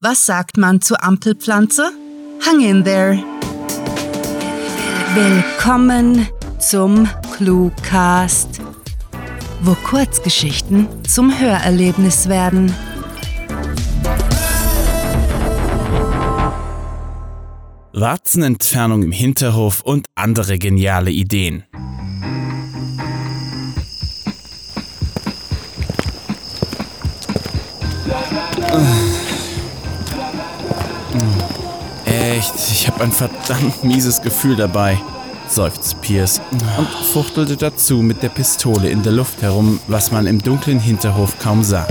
Was sagt man zur Ampelpflanze? Hang in there. Willkommen zum Cluecast, wo Kurzgeschichten zum Hörerlebnis werden. Warzenentfernung im Hinterhof und andere geniale Ideen. Echt, ich habe ein verdammt mieses Gefühl dabei, seufzt Pierce und fuchtelte dazu mit der Pistole in der Luft herum, was man im dunklen Hinterhof kaum sah.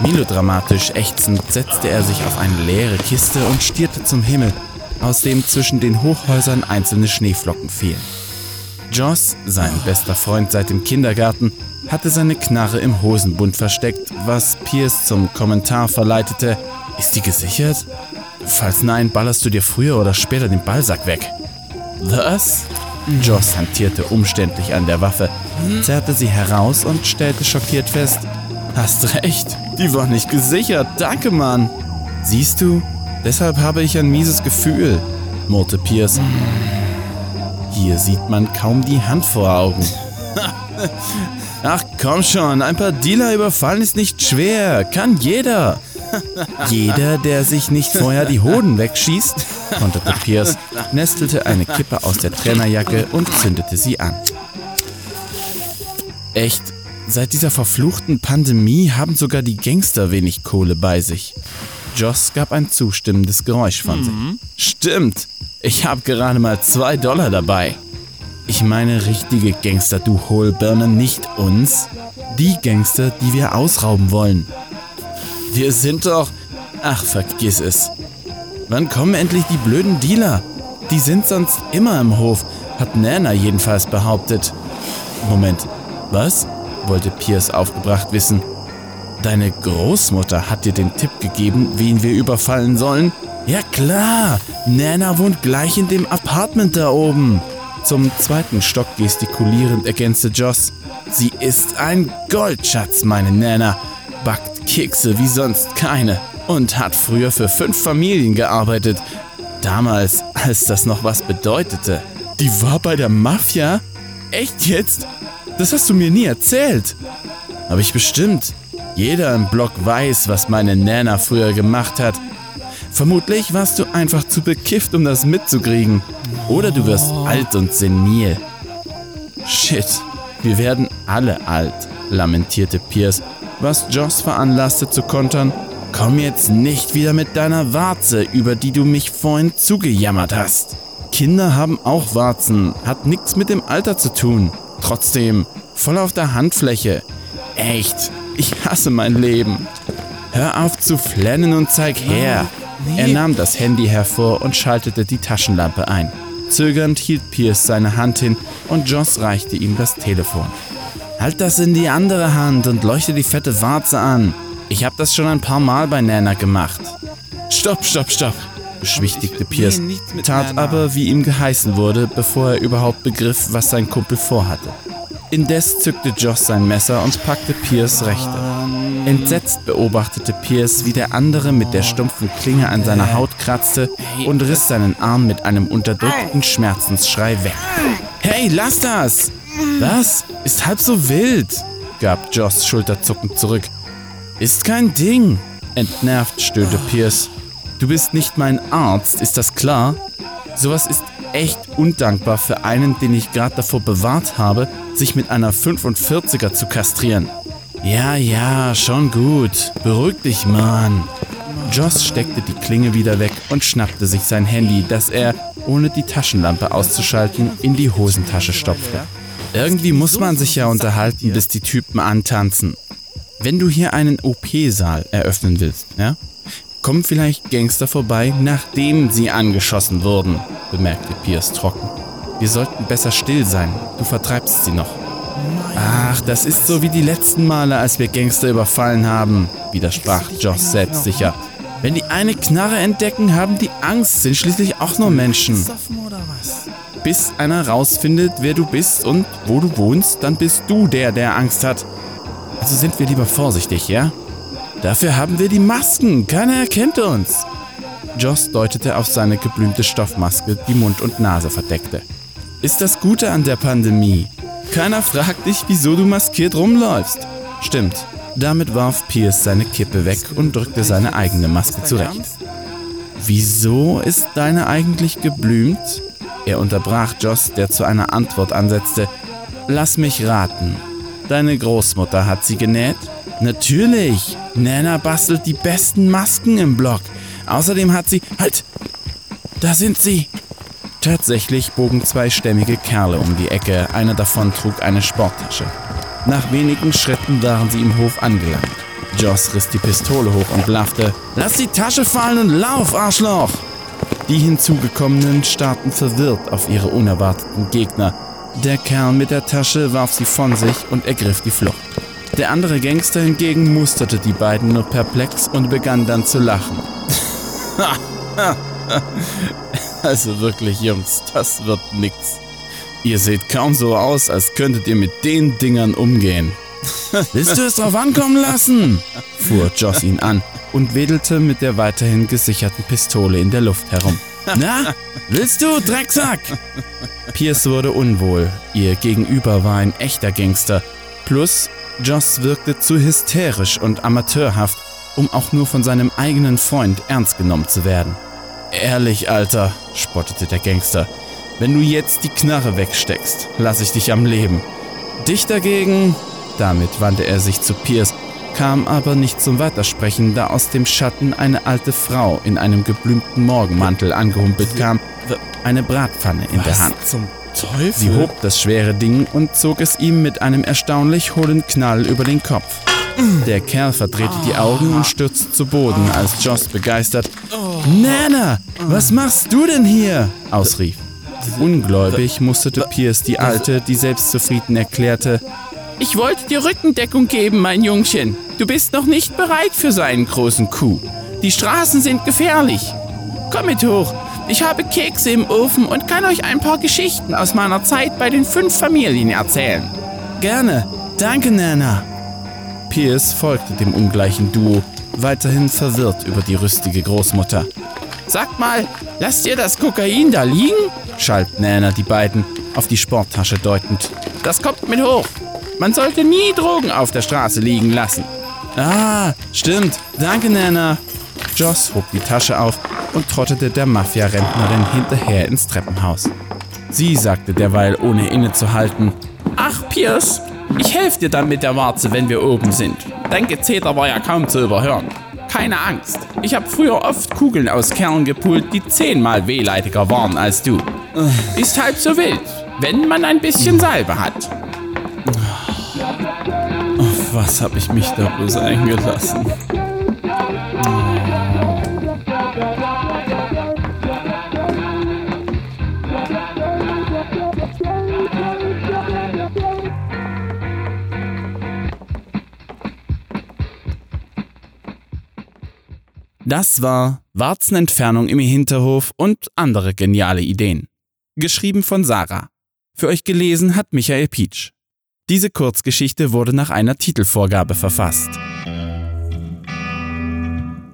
Melodramatisch ächzend setzte er sich auf eine leere Kiste und stierte zum Himmel, aus dem zwischen den Hochhäusern einzelne Schneeflocken fielen. Joss, sein bester Freund seit dem Kindergarten, hatte seine Knarre im Hosenbund versteckt, was Pierce zum Kommentar verleitete, ist die gesichert? Falls nein, ballerst du dir früher oder später den Ballsack weg. Was? Joss hantierte umständlich an der Waffe, zerrte sie heraus und stellte schockiert fest. Hast recht, die war nicht gesichert, danke Mann. Siehst du, deshalb habe ich ein mieses Gefühl, murrte Pierce. Hier sieht man kaum die Hand vor Augen. Ach komm schon, ein paar Dealer überfallen ist nicht schwer, kann jeder. Jeder, der sich nicht vorher die Hoden wegschießt, konterte Pierce, nestelte eine Kippe aus der Trainerjacke und zündete sie an. Echt, seit dieser verfluchten Pandemie haben sogar die Gangster wenig Kohle bei sich. Joss gab ein zustimmendes Geräusch von sich. Stimmt, ich habe gerade mal zwei Dollar dabei. Ich meine richtige Gangster, du Hohlbirne, nicht uns. Die Gangster, die wir ausrauben wollen. Wir sind doch... Ach, vergiss es. Wann kommen endlich die blöden Dealer? Die sind sonst immer im Hof, hat Nana jedenfalls behauptet. Moment, was? wollte Pierce aufgebracht wissen. Deine Großmutter hat dir den Tipp gegeben, wen wir überfallen sollen? Ja klar, Nana wohnt gleich in dem Apartment da oben. Zum zweiten Stock gestikulierend ergänzte Joss. Sie ist ein Goldschatz, meine Nana. Backt Kekse wie sonst keine. Und hat früher für fünf Familien gearbeitet. Damals, als das noch was bedeutete. Die war bei der Mafia? Echt jetzt? Das hast du mir nie erzählt. Hab ich bestimmt. Jeder im Block weiß, was meine Nana früher gemacht hat. Vermutlich warst du einfach zu bekifft, um das mitzukriegen. Oder du wirst alt und senil. Shit, wir werden alle alt, lamentierte Pierce, was Joss veranlasste zu kontern. Komm jetzt nicht wieder mit deiner Warze, über die du mich vorhin zugejammert hast. Kinder haben auch Warzen, hat nichts mit dem Alter zu tun. Trotzdem, voll auf der Handfläche. Echt, ich hasse mein Leben. Hör auf zu flennen und zeig her. Er nahm das Handy hervor und schaltete die Taschenlampe ein. Zögernd hielt Pierce seine Hand hin und Joss reichte ihm das Telefon. Halt das in die andere Hand und leuchte die fette Warze an. Ich habe das schon ein paar Mal bei Nana gemacht. Stopp, stopp, stopp, beschwichtigte Pierce, tat aber, wie ihm geheißen wurde, bevor er überhaupt begriff, was sein Kumpel vorhatte. Indes zückte Joss sein Messer und packte Pierce rechte. Entsetzt beobachtete Pierce, wie der andere mit der stumpfen Klinge an seiner Haut kratzte und riss seinen Arm mit einem unterdrückten Schmerzensschrei weg. Hey, lass das! Was? Ist halb so wild, gab Joss schulterzuckend zurück. Ist kein Ding, entnervt stöhnte Pierce. Du bist nicht mein Arzt, ist das klar? Sowas ist echt undankbar für einen, den ich gerade davor bewahrt habe, sich mit einer 45er zu kastrieren. Ja, ja, schon gut. Beruhig dich, Mann. Joss steckte die Klinge wieder weg und schnappte sich sein Handy, das er, ohne die Taschenlampe auszuschalten, in die Hosentasche stopfte. Irgendwie muss man sich ja unterhalten, bis die Typen antanzen. Wenn du hier einen OP-Saal eröffnen willst, ja? Kommen vielleicht Gangster vorbei, nachdem sie angeschossen wurden, bemerkte Pierce trocken. Wir sollten besser still sein. Du vertreibst sie noch. Ach, das ist so wie die letzten Male, als wir Gangster überfallen haben, widersprach Joss selbstsicher. Wenn die eine Knarre entdecken, haben die Angst, sind schließlich auch nur Menschen. Bis einer rausfindet, wer du bist und wo du wohnst, dann bist du der, der Angst hat. Also sind wir lieber vorsichtig, ja? Dafür haben wir die Masken. Keiner erkennt uns. Joss deutete auf seine geblümte Stoffmaske, die Mund und Nase verdeckte. Ist das Gute an der Pandemie. Keiner fragt dich, wieso du maskiert rumläufst. Stimmt. Damit warf Pierce seine Kippe weg und drückte seine eigene Maske zurecht. Wieso ist deine eigentlich geblümt? Er unterbrach Joss, der zu einer Antwort ansetzte. Lass mich raten. Deine Großmutter hat sie genäht? Natürlich. Nana bastelt die besten Masken im Block. Außerdem hat sie. Halt! Da sind sie! Tatsächlich bogen zwei stämmige Kerle um die Ecke. Einer davon trug eine Sporttasche. Nach wenigen Schritten waren sie im Hof angelangt. Joss riss die Pistole hoch und blaffte: Lass die Tasche fallen und lauf, Arschloch! Die hinzugekommenen starrten verwirrt auf ihre unerwarteten Gegner. Der Kerl mit der Tasche warf sie von sich und ergriff die Flucht. Der andere Gangster hingegen musterte die beiden nur perplex und begann dann zu lachen. also wirklich, Jungs, das wird nix. Ihr seht kaum so aus, als könntet ihr mit den Dingern umgehen. Willst du es drauf ankommen lassen? fuhr Joss ihn an und wedelte mit der weiterhin gesicherten Pistole in der Luft herum. Na, willst du, Drecksack? Pierce wurde unwohl. Ihr Gegenüber war ein echter Gangster. Plus, Joss wirkte zu hysterisch und amateurhaft, um auch nur von seinem eigenen Freund ernst genommen zu werden. Ehrlich, Alter, spottete der Gangster, wenn du jetzt die Knarre wegsteckst, lass ich dich am Leben. Dich dagegen, damit wandte er sich zu Pierce, kam aber nicht zum Weitersprechen, da aus dem Schatten eine alte Frau in einem geblümten Morgenmantel angehumpelt kam, eine Bratpfanne in Was der Hand. zum Teufel? Sie hob das schwere Ding und zog es ihm mit einem erstaunlich hohlen Knall über den Kopf. Der Kerl verdrehte die Augen und stürzte zu Boden, als Joss begeistert Nana, was machst du denn hier? ausrief. Ungläubig musterte Pierce die Alte, die selbstzufrieden erklärte, ich wollte dir Rückendeckung geben, mein Jungchen. Du bist noch nicht bereit für so einen großen Coup. Die Straßen sind gefährlich. Komm mit hoch. Ich habe Kekse im Ofen und kann euch ein paar Geschichten aus meiner Zeit bei den fünf Familien erzählen. Gerne. Danke, Nana. Pierce folgte dem ungleichen Duo, weiterhin verwirrt über die rüstige Großmutter. Sagt mal, lasst ihr das Kokain da liegen? schalt Nana die beiden, auf die Sporttasche deutend. Das kommt mit hoch. Man sollte nie Drogen auf der Straße liegen lassen. Ah, stimmt. Danke, Nana. Joss hob die Tasche auf und trottete der Mafia-Rentnerin hinterher ins Treppenhaus. Sie sagte derweil, ohne innezuhalten: Ach, Pierce, ich helfe dir dann mit der Warze, wenn wir oben sind. Dein Gezeter war ja kaum zu überhören. Keine Angst. Ich habe früher oft Kugeln aus Kerlen gepult, die zehnmal wehleidiger waren als du. Ist halb so wild, wenn man ein bisschen Salbe hat. Was habe ich mich da bloß eingelassen? Das war Warzenentfernung im Hinterhof und andere geniale Ideen. Geschrieben von Sarah. Für euch gelesen hat Michael Pietsch. Diese Kurzgeschichte wurde nach einer Titelvorgabe verfasst.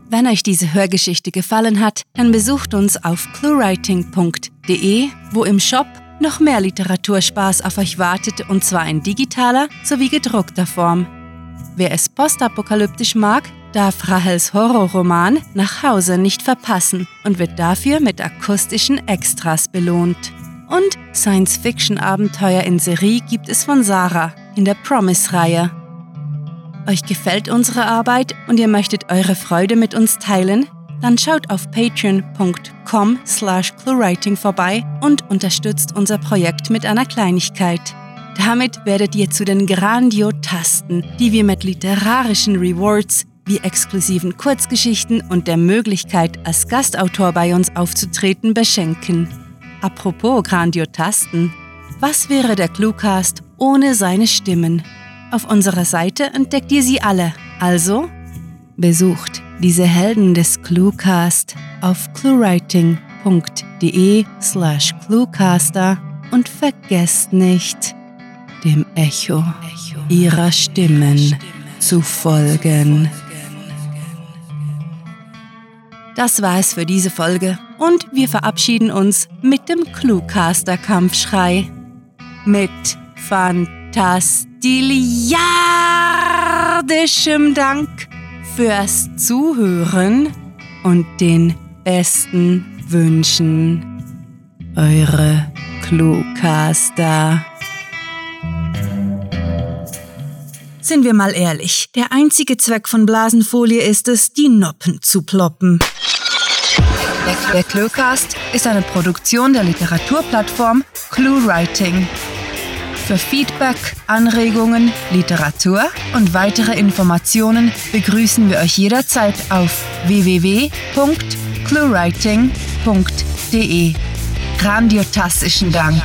Wenn euch diese Hörgeschichte gefallen hat, dann besucht uns auf cluewriting.de, wo im Shop noch mehr Literaturspaß auf euch wartet und zwar in digitaler sowie gedruckter Form. Wer es postapokalyptisch mag, darf Rahels Horrorroman Nach Hause nicht verpassen und wird dafür mit akustischen Extras belohnt. Und Science-Fiction-Abenteuer in Serie gibt es von Sarah in der Promise-Reihe. Euch gefällt unsere Arbeit und ihr möchtet eure Freude mit uns teilen? Dann schaut auf patreon.com slash cluewriting vorbei und unterstützt unser Projekt mit einer Kleinigkeit. Damit werdet ihr zu den Grandiotasten, die wir mit literarischen Rewards wie exklusiven Kurzgeschichten und der Möglichkeit, als Gastautor bei uns aufzutreten, beschenken. Apropos Grandiotasten, was wäre der Cluecast ohne seine Stimmen? Auf unserer Seite entdeckt ihr sie alle, also besucht diese Helden des Cluecast auf cluewriting.de slash cluecaster und vergesst nicht, dem Echo ihrer Stimmen zu folgen. Das war es für diese Folge und wir verabschieden uns mit dem Cluecaster-Kampfschrei. Mit fantastiliardischem Dank fürs Zuhören und den besten Wünschen. Eure Cluecaster. Sind wir mal ehrlich, der einzige Zweck von Blasenfolie ist es, die Noppen zu ploppen. Der Cluecast ist eine Produktion der Literaturplattform ClueWriting. Für Feedback, Anregungen, Literatur und weitere Informationen begrüßen wir euch jederzeit auf www.cluewriting.de. Grandiotastischen Dank.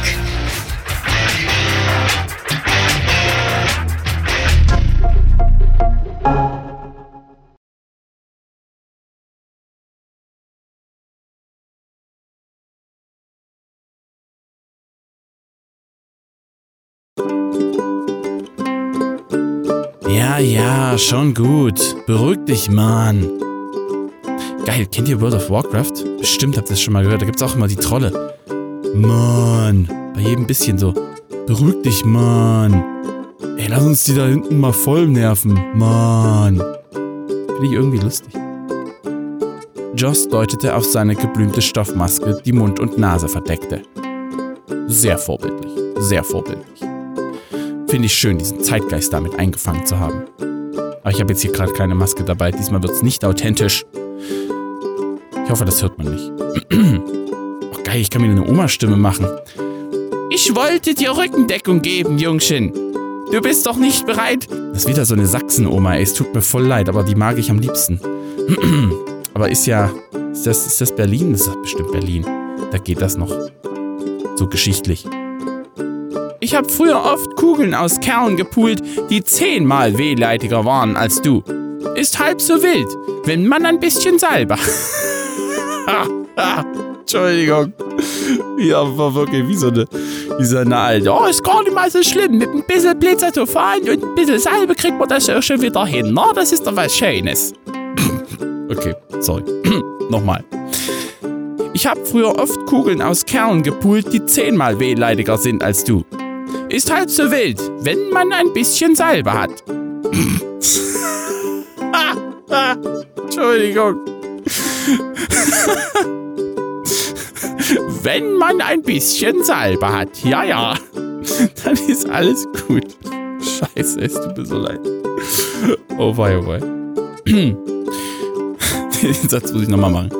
Ja, ja, schon gut. Beruhig dich, Mann. Geil, kennt ihr World of Warcraft? Bestimmt habt ihr das schon mal gehört. Da gibt's auch immer die Trolle. Mann. Bei jedem bisschen so. Beruhig dich, Mann. Ey, lass uns die da hinten mal voll nerven. Mann. Finde ich irgendwie lustig. Joss deutete auf seine geblümte Stoffmaske, die Mund und Nase verdeckte. Sehr vorbildlich. Sehr vorbildlich. Finde ich schön, diesen Zeitgeist damit eingefangen zu haben. Aber ich habe jetzt hier gerade keine Maske dabei. Diesmal wird es nicht authentisch. Ich hoffe, das hört man nicht. oh, geil, ich kann mir eine Oma-Stimme machen. Ich wollte dir Rückendeckung geben, Jungchen. Du bist doch nicht bereit. Das ist wieder so eine Sachsen-Oma, ey. Es tut mir voll leid, aber die mag ich am liebsten. aber ist ja. Ist das, ist das Berlin? Das ist bestimmt Berlin. Da geht das noch. So geschichtlich. Ich habe früher oft Kugeln aus Kernen gepult, die zehnmal wehleitiger waren als du. Ist halb so wild, wenn man ein bisschen Salbe. Entschuldigung. Ja, war wirklich wie so eine, wie so eine alte. Oh, ist gar nicht mal so schlimm. Mit ein bisschen Blitzatophan und ein bisschen Salbe kriegt man das auch schon wieder hin. Na, das ist doch was Schönes. okay, sorry. Nochmal. Ich habe früher oft Kugeln aus Kernen gepult, die zehnmal wehleidiger sind als du. Ist halt so wild, wenn man ein bisschen Salbe hat. Entschuldigung. wenn man ein bisschen Salbe hat, ja, ja, dann ist alles gut. Scheiße, es tut mir so leid. Oh wei, oh wei. Den Satz muss ich nochmal machen.